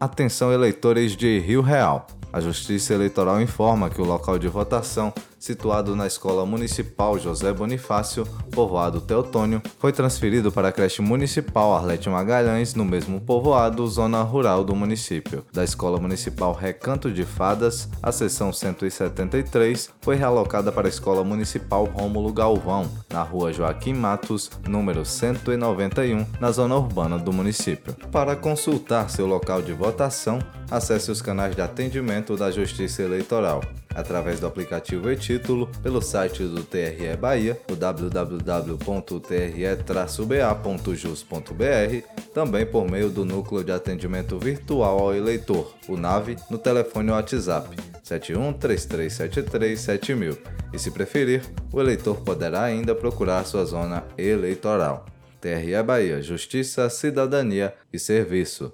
Atenção eleitores de Rio Real. A Justiça Eleitoral informa que o local de votação, situado na Escola Municipal José Bonifácio, povoado Teotônio, foi transferido para a creche municipal Arlete Magalhães, no mesmo povoado, zona rural do município. Da Escola Municipal Recanto de Fadas, a seção 173 foi realocada para a Escola Municipal Rômulo Galvão, na rua Joaquim Matos, número 191, na zona urbana do município. Para consultar seu local de votação, acesse os canais de atendimento da Justiça Eleitoral através do aplicativo e-título, pelo site do TRE Bahia, o www.tre-ba.jus.br, também por meio do Núcleo de Atendimento Virtual ao Eleitor, o NAVE, no telefone WhatsApp 7133737000. E se preferir, o eleitor poderá ainda procurar sua zona eleitoral. TRE Bahia, Justiça, Cidadania e Serviço.